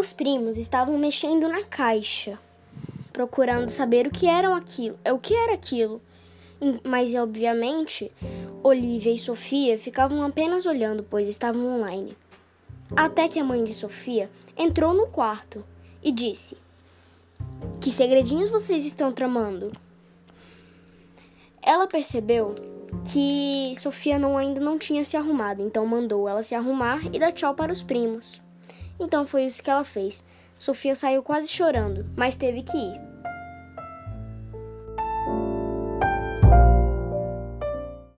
os primos estavam mexendo na caixa, procurando saber o que eram aquilo, o que era aquilo. Mas obviamente, Olivia e Sofia ficavam apenas olhando, pois estavam online. Até que a mãe de Sofia entrou no quarto e disse: Que segredinhos vocês estão tramando? Ela percebeu que Sofia não, ainda não tinha se arrumado, então mandou ela se arrumar e dar tchau para os primos. Então foi isso que ela fez. Sofia saiu quase chorando, mas teve que ir.